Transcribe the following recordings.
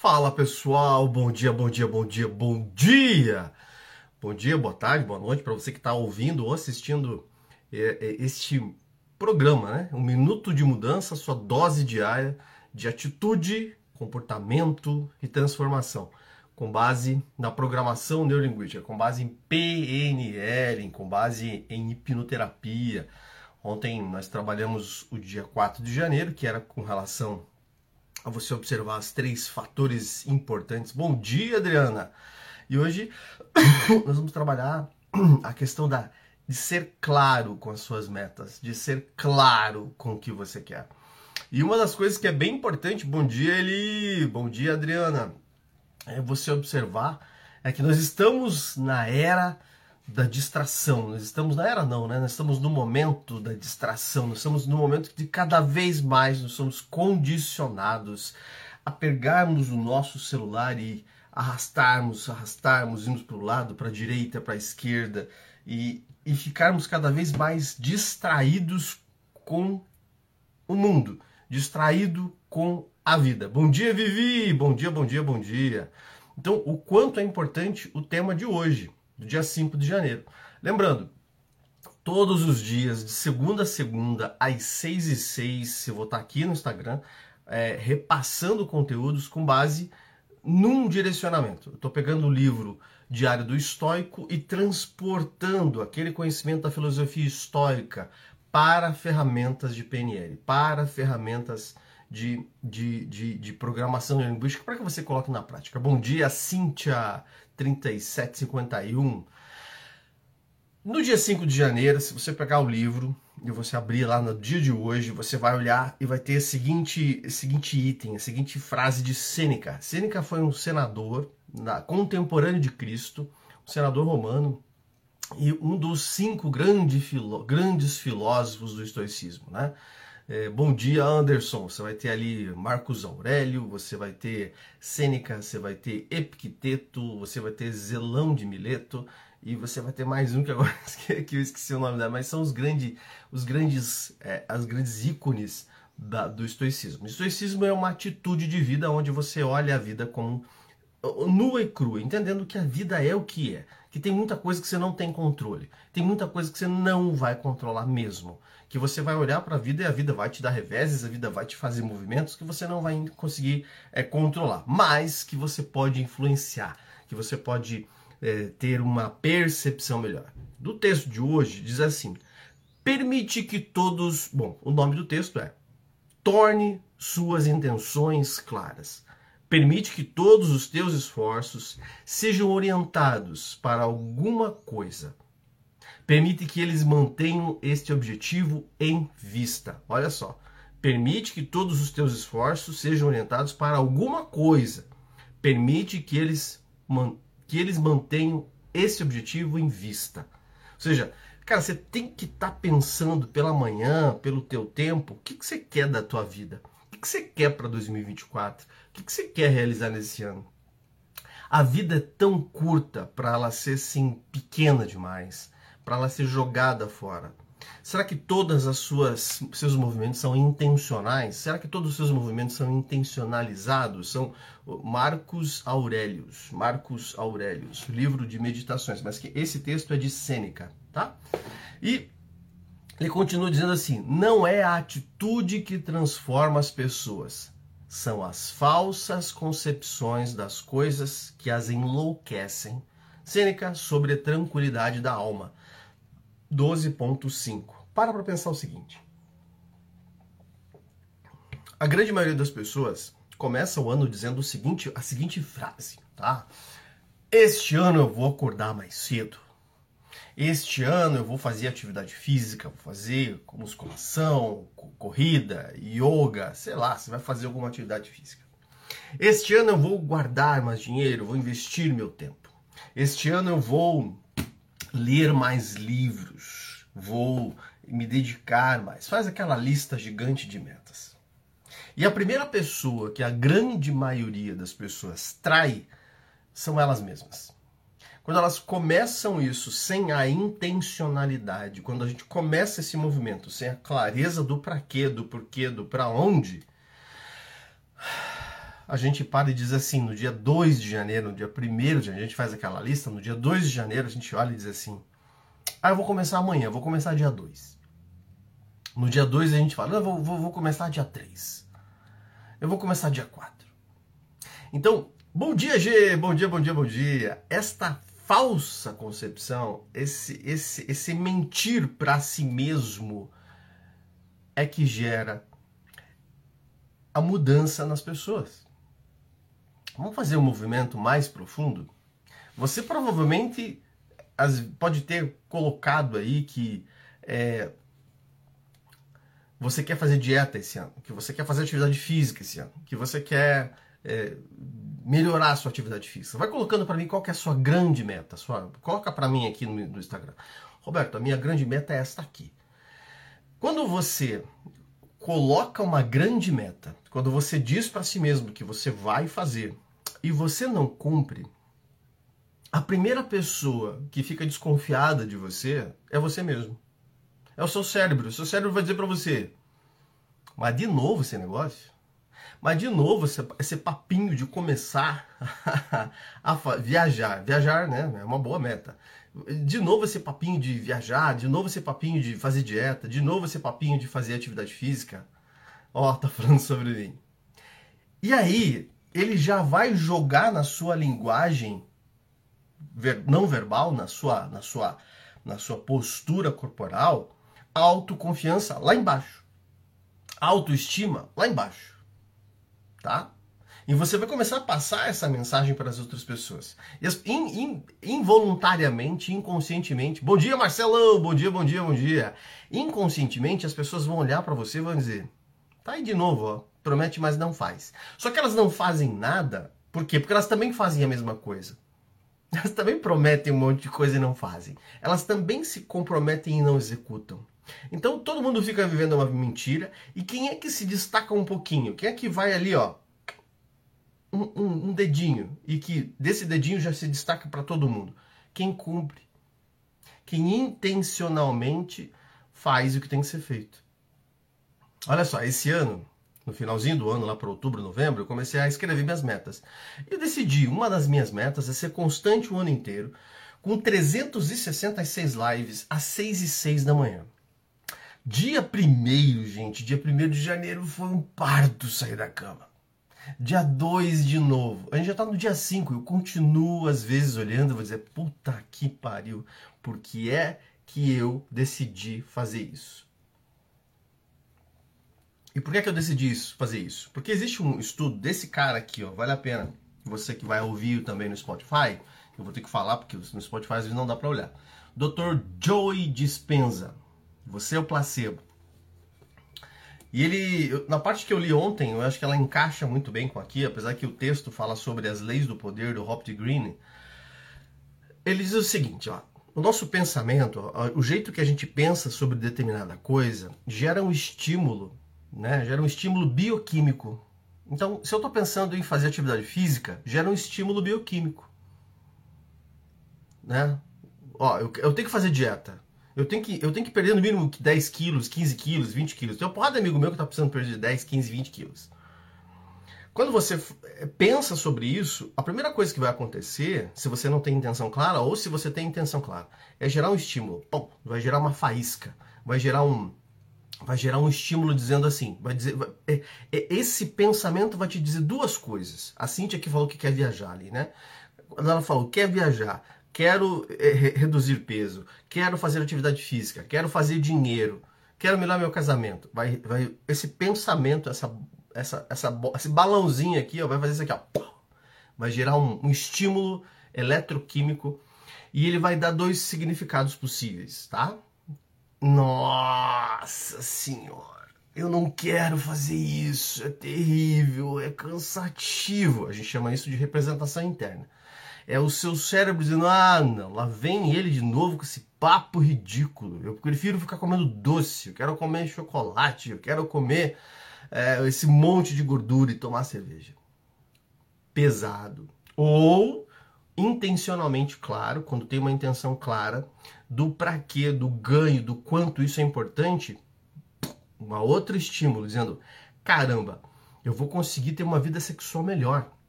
Fala pessoal, bom dia, bom dia, bom dia, bom dia! Bom dia, boa tarde, boa noite para você que está ouvindo ou assistindo é, é, este programa, né? Um minuto de mudança, sua dose diária de atitude, comportamento e transformação, com base na programação neurolinguística, com base em PNL, com base em hipnoterapia. Ontem nós trabalhamos o dia 4 de janeiro, que era com relação a você observar os três fatores importantes. Bom dia, Adriana! E hoje nós vamos trabalhar a questão da, de ser claro com as suas metas, de ser claro com o que você quer. E uma das coisas que é bem importante, bom dia, Eli, bom dia, Adriana, é você observar é que nós estamos na era da distração. Nós estamos na era não, né? Nós estamos no momento da distração. Nós estamos no momento de cada vez mais nós somos condicionados a pegarmos o nosso celular e arrastarmos, arrastarmos, irmos para o lado, para a direita, para a esquerda e, e ficarmos cada vez mais distraídos com o mundo, distraído com a vida. Bom dia, Vivi! Bom dia, bom dia, bom dia. Então, o quanto é importante o tema de hoje do dia 5 de janeiro. Lembrando, todos os dias, de segunda a segunda, às 6 e 6, eu vou estar aqui no Instagram, é, repassando conteúdos com base num direcionamento. Estou pegando o livro Diário do Estoico e transportando aquele conhecimento da filosofia estoica para ferramentas de PNL, para ferramentas de, de, de, de programação linguística, para que você coloque na prática. Bom dia, Cíntia! 3751. No dia 5 de janeiro, se você pegar o livro e você abrir lá no dia de hoje, você vai olhar e vai ter o seguinte, seguinte item, a seguinte frase de Sêneca. Sêneca foi um senador na, contemporâneo de Cristo, um senador romano e um dos cinco grande grandes filósofos do estoicismo, né? É, bom dia, Anderson. Você vai ter ali Marcos Aurélio, você vai ter Sêneca, você vai ter Epicteto, você vai ter Zelão de Mileto e você vai ter mais um que agora que eu esqueci o nome dela, mas são os, grande, os grandes, é, as grandes ícones da, do estoicismo. O estoicismo é uma atitude de vida onde você olha a vida como nua e crua, entendendo que a vida é o que é, que tem muita coisa que você não tem controle, tem muita coisa que você não vai controlar mesmo que você vai olhar para a vida e a vida vai te dar reveses, a vida vai te fazer movimentos que você não vai conseguir é, controlar, mas que você pode influenciar, que você pode é, ter uma percepção melhor. Do texto de hoje diz assim: permite que todos. Bom, o nome do texto é Torne suas intenções claras. Permite que todos os teus esforços sejam orientados para alguma coisa Permite que eles mantenham este objetivo em vista. Olha só. Permite que todos os teus esforços sejam orientados para alguma coisa. Permite que eles, que eles mantenham esse objetivo em vista. Ou seja, cara, você tem que estar tá pensando pela manhã, pelo teu tempo, o que, que você quer da tua vida? O que, que você quer para 2024? O que, que você quer realizar nesse ano? A vida é tão curta para ela ser assim pequena demais para ela ser jogada fora? Será que todas as suas seus movimentos são intencionais? Será que todos os seus movimentos são intencionalizados? São Marcos Aurelius, Marcos Aurelius, livro de meditações, mas que esse texto é de Sêneca, tá? E ele continua dizendo assim: não é a atitude que transforma as pessoas, são as falsas concepções das coisas que as enlouquecem. Sêneca sobre a tranquilidade da alma. 12.5. Para para pensar o seguinte. A grande maioria das pessoas começa o ano dizendo o seguinte, a seguinte frase, tá? Este ano eu vou acordar mais cedo. Este ano eu vou fazer atividade física, vou fazer musculação, corrida, yoga, sei lá, você vai fazer alguma atividade física. Este ano eu vou guardar mais dinheiro, vou investir meu tempo. Este ano eu vou ler mais livros, vou me dedicar mais. Faz aquela lista gigante de metas. E a primeira pessoa que a grande maioria das pessoas trai são elas mesmas. Quando elas começam isso sem a intencionalidade, quando a gente começa esse movimento sem a clareza do para quê, do porquê, do para onde, a gente para e diz assim, no dia 2 de janeiro, no dia 1 de janeiro, a gente faz aquela lista, no dia 2 de janeiro a gente olha e diz assim, ah, eu vou começar amanhã, vou começar dia 2. No dia 2 a gente fala, eu vou, vou, vou começar dia 3. Eu vou começar dia 4. Então, bom dia, G, bom dia, bom dia, bom dia. Esta falsa concepção, esse, esse, esse mentir para si mesmo é que gera a mudança nas pessoas. Vamos fazer um movimento mais profundo? Você provavelmente pode ter colocado aí que é, você quer fazer dieta esse ano, que você quer fazer atividade física esse ano, que você quer é, melhorar a sua atividade física. Vai colocando para mim qual é a sua grande meta. Sua, coloca para mim aqui no, no Instagram. Roberto, a minha grande meta é esta aqui. Quando você coloca uma grande meta, quando você diz para si mesmo que você vai fazer e você não cumpre, a primeira pessoa que fica desconfiada de você é você mesmo. É o seu cérebro. O seu cérebro vai dizer para você: Mas de novo esse negócio? Mas de novo esse, papinho de começar a viajar. Viajar, né? É uma boa meta. De novo esse papinho de viajar, de novo esse papinho de fazer dieta, de novo esse papinho de fazer atividade física. Ó, tá falando sobre mim. E aí, ele já vai jogar na sua linguagem não verbal, na sua, na sua, na sua postura corporal, autoconfiança lá embaixo. Autoestima lá embaixo. Tá? E você vai começar a passar essa mensagem para as outras pessoas. In, in, involuntariamente, inconscientemente. Bom dia, Marcelão! Bom dia, bom dia, bom dia. Inconscientemente, as pessoas vão olhar para você e vão dizer: tá aí de novo, ó. Promete, mas não faz. Só que elas não fazem nada. Por quê? Porque elas também fazem a mesma coisa. Elas também prometem um monte de coisa e não fazem. Elas também se comprometem e não executam. Então todo mundo fica vivendo uma mentira. E quem é que se destaca um pouquinho? Quem é que vai ali, ó, um, um, um dedinho e que desse dedinho já se destaca para todo mundo? Quem cumpre, quem intencionalmente faz o que tem que ser feito. Olha só, esse ano, no finalzinho do ano, lá para outubro, novembro, eu comecei a escrever minhas metas. Eu decidi, uma das minhas metas é ser constante o ano inteiro, com 366 lives às 6 e 6 da manhã. Dia 1 gente, dia 1 de janeiro foi um parto sair da cama. Dia 2 de novo. A gente já tá no dia 5. Eu continuo às vezes olhando e vou dizer, puta que pariu, porque é que eu decidi fazer isso. E por que, é que eu decidi isso, fazer isso? Porque existe um estudo desse cara aqui, ó, vale a pena. Você que vai ouvir também no Spotify, eu vou ter que falar porque no Spotify às vezes não dá para olhar. Dr. Joey Dispenza. Você é o placebo. E ele, na parte que eu li ontem, eu acho que ela encaixa muito bem com aqui, apesar que o texto fala sobre as leis do poder do Hopkins Green. Ele diz o seguinte, ó, o nosso pensamento, o jeito que a gente pensa sobre determinada coisa, gera um estímulo, né? Gera um estímulo bioquímico. Então, se eu estou pensando em fazer atividade física, gera um estímulo bioquímico, né? Ó, eu, eu tenho que fazer dieta. Eu tenho que, eu tenho que perder no mínimo 10 quilos, 15 quilos, 20 quilos. Tem um porrada de amigo meu que está precisando perder 10, 15, 20 quilos. Quando você eh, pensa sobre isso, a primeira coisa que vai acontecer, se você não tem intenção clara, ou se você tem intenção clara, é gerar um estímulo. Pum, vai gerar uma faísca. Vai gerar um. Vai gerar um estímulo dizendo assim. Vai dizer. Vai, é, é, esse pensamento vai te dizer duas coisas. A Cintia que falou que quer viajar ali, né? Quando ela falou quer viajar, quero é, reduzir peso, quero fazer atividade física, quero fazer dinheiro, quero melhorar meu casamento. Vai, vai, esse pensamento, essa, essa, essa, esse balãozinho aqui, ó, vai fazer isso aqui, ó, vai gerar um, um estímulo eletroquímico e ele vai dar dois significados possíveis, tá? Nossa senhora, eu não quero fazer isso, é terrível, é cansativo. A gente chama isso de representação interna. É o seu cérebro dizendo: ah, não, lá vem ele de novo com esse papo ridículo. Eu prefiro ficar comendo doce, eu quero comer chocolate, eu quero comer é, esse monte de gordura e tomar cerveja. Pesado. Ou intencionalmente claro, quando tem uma intenção clara do para quê, do ganho, do quanto isso é importante, uma outra estímulo dizendo: caramba, Eu vou conseguir ter uma vida sexual melhor.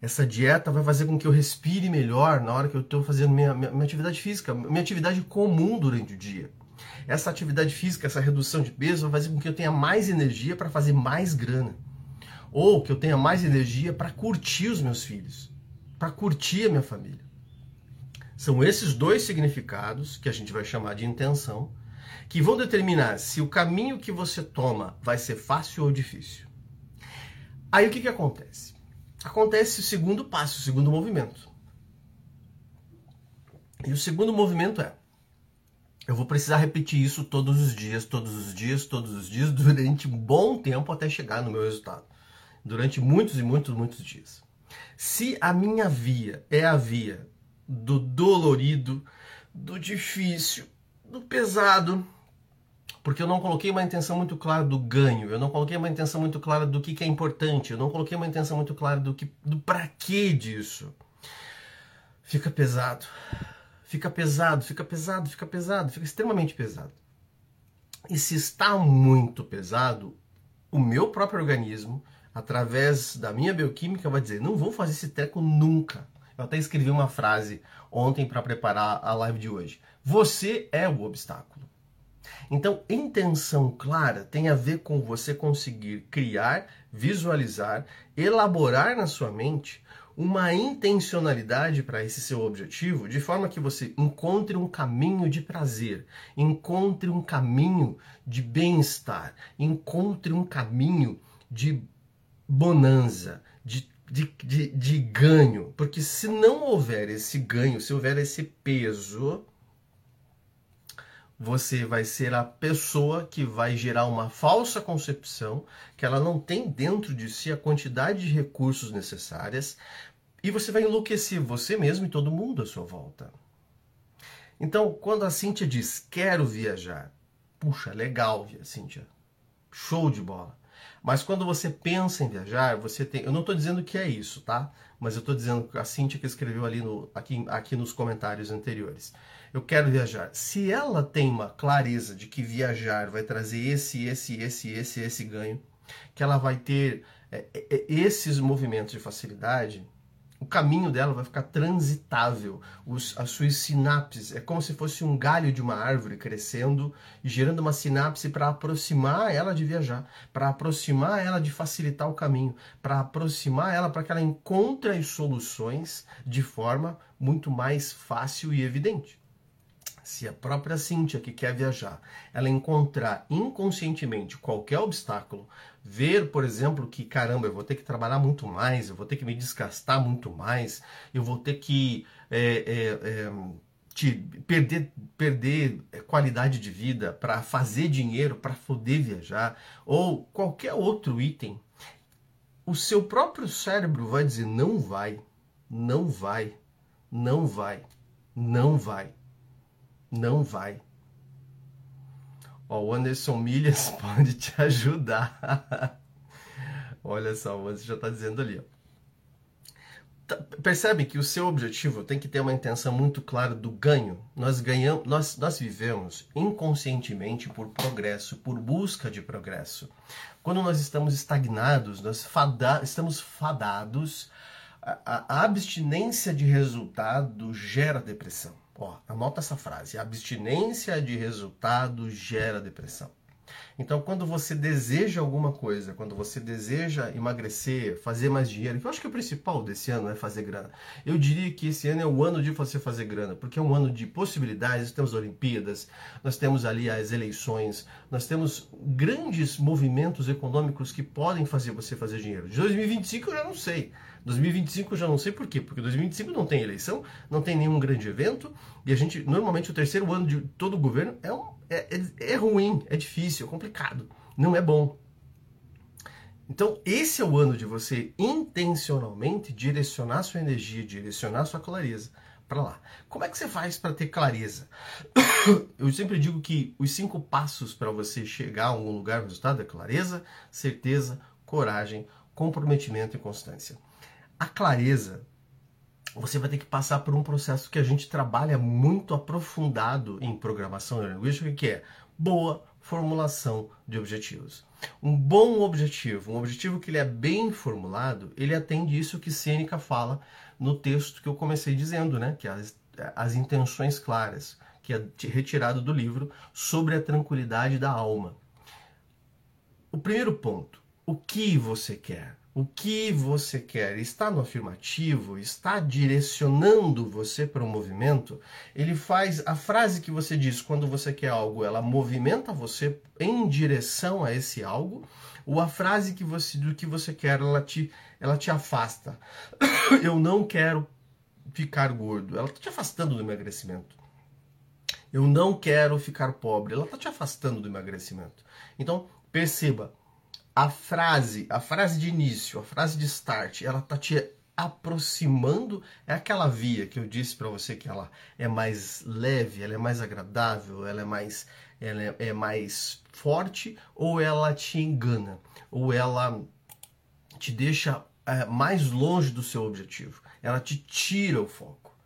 Essa dieta vai fazer com que eu respire melhor na hora que eu estou fazendo minha, minha, minha atividade física, minha atividade comum durante o dia. Essa atividade física, essa redução de peso vai fazer com que eu tenha mais energia para fazer mais grana. Ou que eu tenha mais energia para curtir os meus filhos, para curtir a minha família. São esses dois significados que a gente vai chamar de intenção, que vão determinar se o caminho que você toma vai ser fácil ou difícil. Aí o que, que acontece? Acontece o segundo passo, o segundo movimento. E o segundo movimento é: eu vou precisar repetir isso todos os dias, todos os dias, todos os dias, durante um bom tempo até chegar no meu resultado. Durante muitos e muitos, muitos dias. Se a minha via é a via do dolorido, do difícil, do pesado, porque eu não coloquei uma intenção muito clara do ganho, eu não coloquei uma intenção muito clara do que, que é importante, eu não coloquei uma intenção muito clara do que do para que disso. Fica pesado. Fica pesado, fica pesado, fica pesado, fica extremamente pesado. E se está muito pesado, o meu próprio organismo, através da minha bioquímica, vai dizer: não vou fazer esse treco nunca. Eu até escrevi uma frase ontem para preparar a live de hoje. Você é o obstáculo. Então, intenção clara tem a ver com você conseguir criar, visualizar, elaborar na sua mente uma intencionalidade para esse seu objetivo, de forma que você encontre um caminho de prazer, encontre um caminho de bem-estar, encontre um caminho de bonança, de de, de, de ganho. Porque se não houver esse ganho, se houver esse peso, você vai ser a pessoa que vai gerar uma falsa concepção que ela não tem dentro de si a quantidade de recursos necessárias e você vai enlouquecer você mesmo e todo mundo à sua volta. Então, quando a Cíntia diz quero viajar, puxa, legal, Cíntia, show de bola. Mas quando você pensa em viajar, você tem. Eu não estou dizendo que é isso, tá? Mas eu estou dizendo a Cintia que escreveu ali no, aqui, aqui nos comentários anteriores. Eu quero viajar. Se ela tem uma clareza de que viajar vai trazer esse, esse, esse, esse, esse ganho, que ela vai ter é, é, esses movimentos de facilidade, o caminho dela vai ficar transitável. Os, as suas sinapses é como se fosse um galho de uma árvore crescendo e gerando uma sinapse para aproximar ela de viajar, para aproximar ela de facilitar o caminho, para aproximar ela para que ela encontre as soluções de forma muito mais fácil e evidente. Se a própria Cíntia que quer viajar, ela encontrar inconscientemente qualquer obstáculo ver, por exemplo, que caramba, eu vou ter que trabalhar muito mais, eu vou ter que me desgastar muito mais, eu vou ter que é, é, é, te, perder, perder qualidade de vida para fazer dinheiro, para poder viajar, ou qualquer outro item, o seu próprio cérebro vai dizer: não vai, não vai, não vai, não vai, não vai. Ó, o Anderson Milhas pode te ajudar. Olha só, Anderson já está dizendo ali. Tá, percebe que o seu objetivo tem que ter uma intenção muito clara do ganho. Nós ganhamos, nós, nós vivemos inconscientemente por progresso, por busca de progresso. Quando nós estamos estagnados, nós fada, estamos fadados. A, a abstinência de resultado gera depressão. Ó, anota essa frase: abstinência de resultado gera depressão. Então, quando você deseja alguma coisa, quando você deseja emagrecer, fazer mais dinheiro, que eu acho que o principal desse ano é fazer grana. Eu diria que esse ano é o ano de você fazer grana, porque é um ano de possibilidades. Temos Olimpíadas, nós temos ali as eleições, nós temos grandes movimentos econômicos que podem fazer você fazer dinheiro. De 2025 eu já não sei. 2025 eu já não sei por quê, porque 2025 não tem eleição, não tem nenhum grande evento, e a gente, normalmente, o terceiro ano de todo o governo é, um, é, é, é ruim, é difícil, é complicado, não é bom. Então, esse é o ano de você intencionalmente direcionar sua energia, direcionar sua clareza para lá. Como é que você faz para ter clareza? Eu sempre digo que os cinco passos para você chegar a algum lugar, resultado é clareza, certeza, coragem, comprometimento e constância. A clareza, você vai ter que passar por um processo que a gente trabalha muito aprofundado em programação neurolinguística, que é boa formulação de objetivos. Um bom objetivo, um objetivo que ele é bem formulado, ele atende isso que Sêneca fala no texto que eu comecei dizendo, né? Que é as, as intenções claras, que é retirado do livro sobre a tranquilidade da alma. O primeiro ponto, o que você quer? O que você quer está no afirmativo, está direcionando você para o movimento, ele faz a frase que você diz quando você quer algo, ela movimenta você em direção a esse algo, ou a frase que você do que você quer, ela te ela te afasta. Eu não quero ficar gordo. Ela está te afastando do emagrecimento. Eu não quero ficar pobre. Ela está te afastando do emagrecimento. Então, perceba, a frase, a frase de início, a frase de start, ela tá te aproximando, é aquela via que eu disse para você que ela é mais leve, ela é mais agradável, ela é mais ela é, é mais forte ou ela te engana, ou ela te deixa é, mais longe do seu objetivo, ela te tira o foco.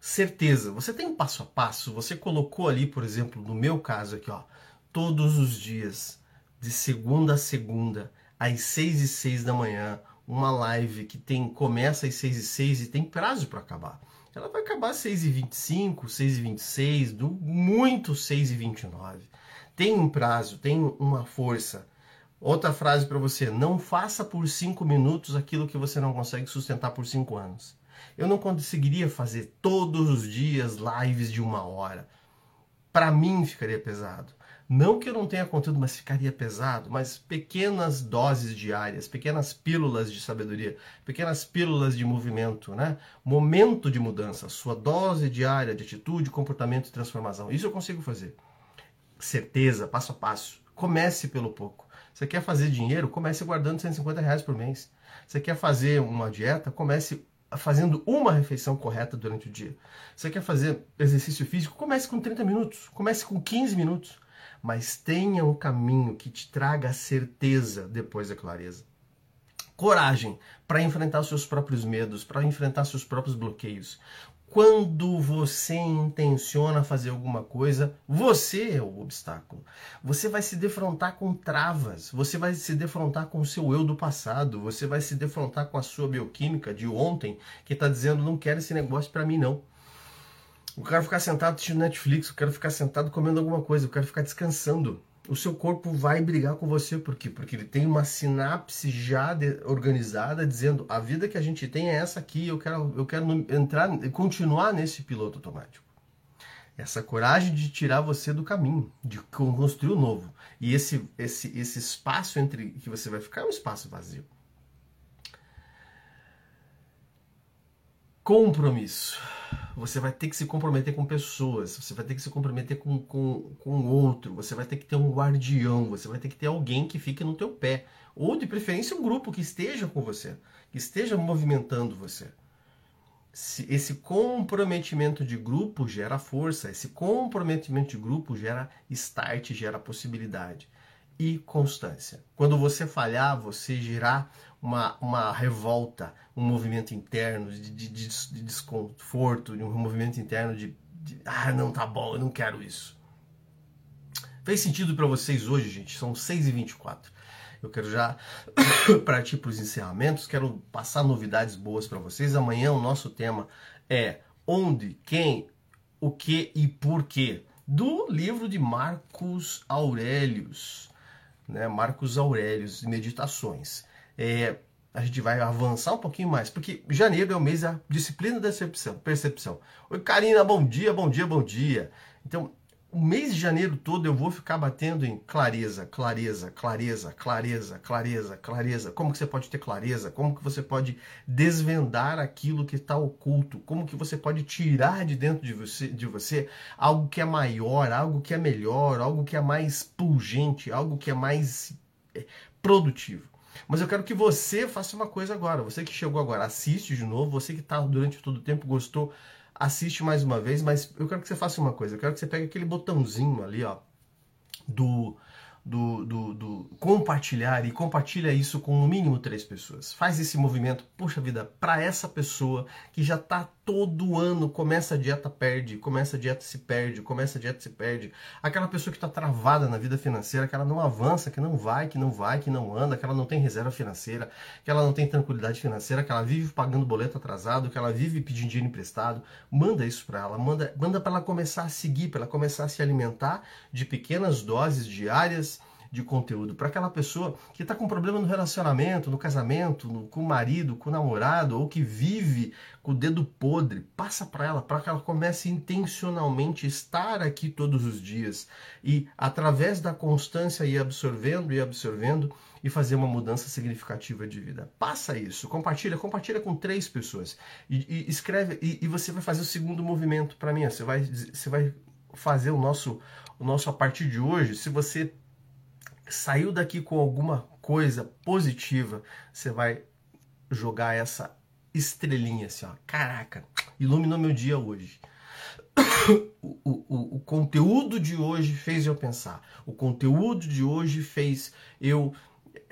Certeza, você tem um passo a passo, você colocou ali, por exemplo, no meu caso aqui, ó, todos os dias de segunda a segunda, às 6 e 6 da manhã, uma live que tem começa às 6 e 6 e tem prazo para acabar. Ela vai acabar às 6 e 25, 6 e 26, do muito 6 e 29. Tem um prazo, tem uma força. Outra frase para você: não faça por 5 minutos aquilo que você não consegue sustentar por 5 anos. Eu não conseguiria fazer todos os dias lives de uma hora. Para mim ficaria pesado. Não que eu não tenha conteúdo, mas ficaria pesado, mas pequenas doses diárias, pequenas pílulas de sabedoria, pequenas pílulas de movimento, né? Momento de mudança, sua dose diária de atitude, comportamento e transformação. Isso eu consigo fazer. Certeza, passo a passo. Comece pelo pouco. Você quer fazer dinheiro? Comece guardando 150 reais por mês. Você quer fazer uma dieta? Comece fazendo uma refeição correta durante o dia. Você quer fazer exercício físico? Comece com 30 minutos. Comece com 15 minutos mas tenha um caminho que te traga a certeza depois da clareza. Coragem para enfrentar seus próprios medos, para enfrentar seus próprios bloqueios. Quando você intenciona fazer alguma coisa, você é o obstáculo. Você vai se defrontar com travas, você vai se defrontar com o seu eu do passado, você vai se defrontar com a sua bioquímica de ontem, que está dizendo: não quero esse negócio para mim, não. Eu quero ficar sentado assistindo Netflix, eu quero ficar sentado comendo alguma coisa, eu quero ficar descansando. O seu corpo vai brigar com você, por quê? Porque ele tem uma sinapse já organizada dizendo a vida que a gente tem é essa aqui, eu quero, eu quero entrar, continuar nesse piloto automático. Essa coragem de tirar você do caminho, de construir o novo. E esse, esse, esse espaço entre que você vai ficar é um espaço vazio. Compromisso você vai ter que se comprometer com pessoas, você vai ter que se comprometer com, com, com outro, você vai ter que ter um guardião, você vai ter que ter alguém que fique no teu pé. Ou de preferência um grupo que esteja com você, que esteja movimentando você. Esse comprometimento de grupo gera força, esse comprometimento de grupo gera start, gera possibilidade e constância. Quando você falhar, você gerar uma, uma revolta, um movimento interno de, de, de desconforto, um movimento interno de, de, ah, não tá bom, eu não quero isso. Fez sentido para vocês hoje, gente? São 6h24. Eu quero já partir para os encerramentos, quero passar novidades boas para vocês. Amanhã o nosso tema é onde, quem, o que e por quê, do livro de Marcos Aurelius, né? Marcos Aurelius, Meditações é, a gente vai avançar um pouquinho mais, porque janeiro é o mês da disciplina da percepção. percepção. Oi, Karina, bom dia, bom dia, bom dia. Então, o mês de janeiro todo eu vou ficar batendo em clareza, clareza, clareza, clareza, clareza, clareza. Como que você pode ter clareza? Como que você pode desvendar aquilo que está oculto? Como que você pode tirar de dentro de você, de você algo que é maior, algo que é melhor, algo que é mais pungente, algo que é mais é, produtivo? Mas eu quero que você faça uma coisa agora. Você que chegou agora, assiste de novo. Você que está durante todo o tempo gostou, assiste mais uma vez. Mas eu quero que você faça uma coisa. Eu quero que você pegue aquele botãozinho ali, ó, do, do, do, do compartilhar e compartilha isso com no mínimo três pessoas. Faz esse movimento, puxa vida, para essa pessoa que já está todo ano começa a dieta, perde, começa a dieta, se perde, começa a dieta, se perde. Aquela pessoa que está travada na vida financeira, que ela não avança, que não vai, que não vai, que não anda, que ela não tem reserva financeira, que ela não tem tranquilidade financeira, que ela vive pagando boleto atrasado, que ela vive pedindo dinheiro emprestado. Manda isso para ela, manda, manda para ela começar a seguir, para ela começar a se alimentar de pequenas doses diárias de conteúdo para aquela pessoa que está com problema no relacionamento, no casamento, no, com o marido, com o namorado, ou que vive com o dedo podre. Passa para ela, para que ela comece intencionalmente estar aqui todos os dias e, através da constância, ir absorvendo e absorvendo e fazer uma mudança significativa de vida. Passa isso, compartilha, compartilha com três pessoas e, e escreve e, e, você vai fazer o segundo movimento para mim. Você vai, você vai fazer o nosso, o nosso a partir de hoje. Se você saiu daqui com alguma coisa positiva, você vai jogar essa estrelinha assim, ó. Caraca, iluminou meu dia hoje. O, o, o, conteúdo de hoje fez eu pensar. O conteúdo de hoje fez eu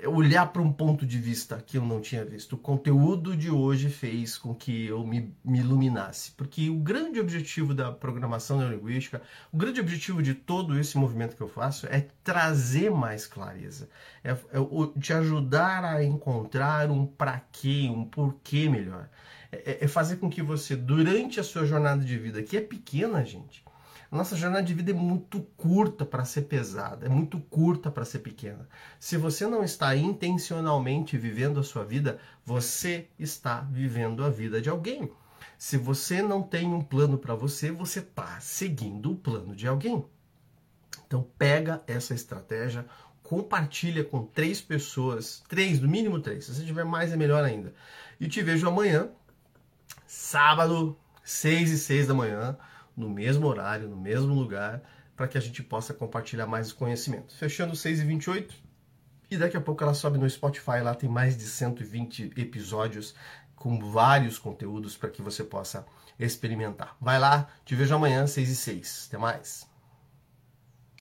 olhar para um ponto de vista que eu não tinha visto. O conteúdo de hoje fez com que eu me, me iluminasse. Porque o grande objetivo da programação neurolinguística, o grande objetivo de todo esse movimento que eu faço é trazer mais clareza. É, é te ajudar a encontrar um para quê, um porquê melhor. É, é fazer com que você, durante a sua jornada de vida, que é pequena, gente, nossa jornada de vida é muito curta para ser pesada, é muito curta para ser pequena. Se você não está intencionalmente vivendo a sua vida, você está vivendo a vida de alguém. Se você não tem um plano para você, você está seguindo o plano de alguém. Então pega essa estratégia, compartilha com três pessoas, três, no mínimo três. Se você tiver mais é melhor ainda. E te vejo amanhã, sábado, seis e seis da manhã no mesmo horário, no mesmo lugar, para que a gente possa compartilhar mais conhecimento. Fechando 6 e 28 e daqui a pouco ela sobe no Spotify, lá tem mais de 120 episódios com vários conteúdos para que você possa experimentar. Vai lá, te vejo amanhã, 6 e 6. Até mais!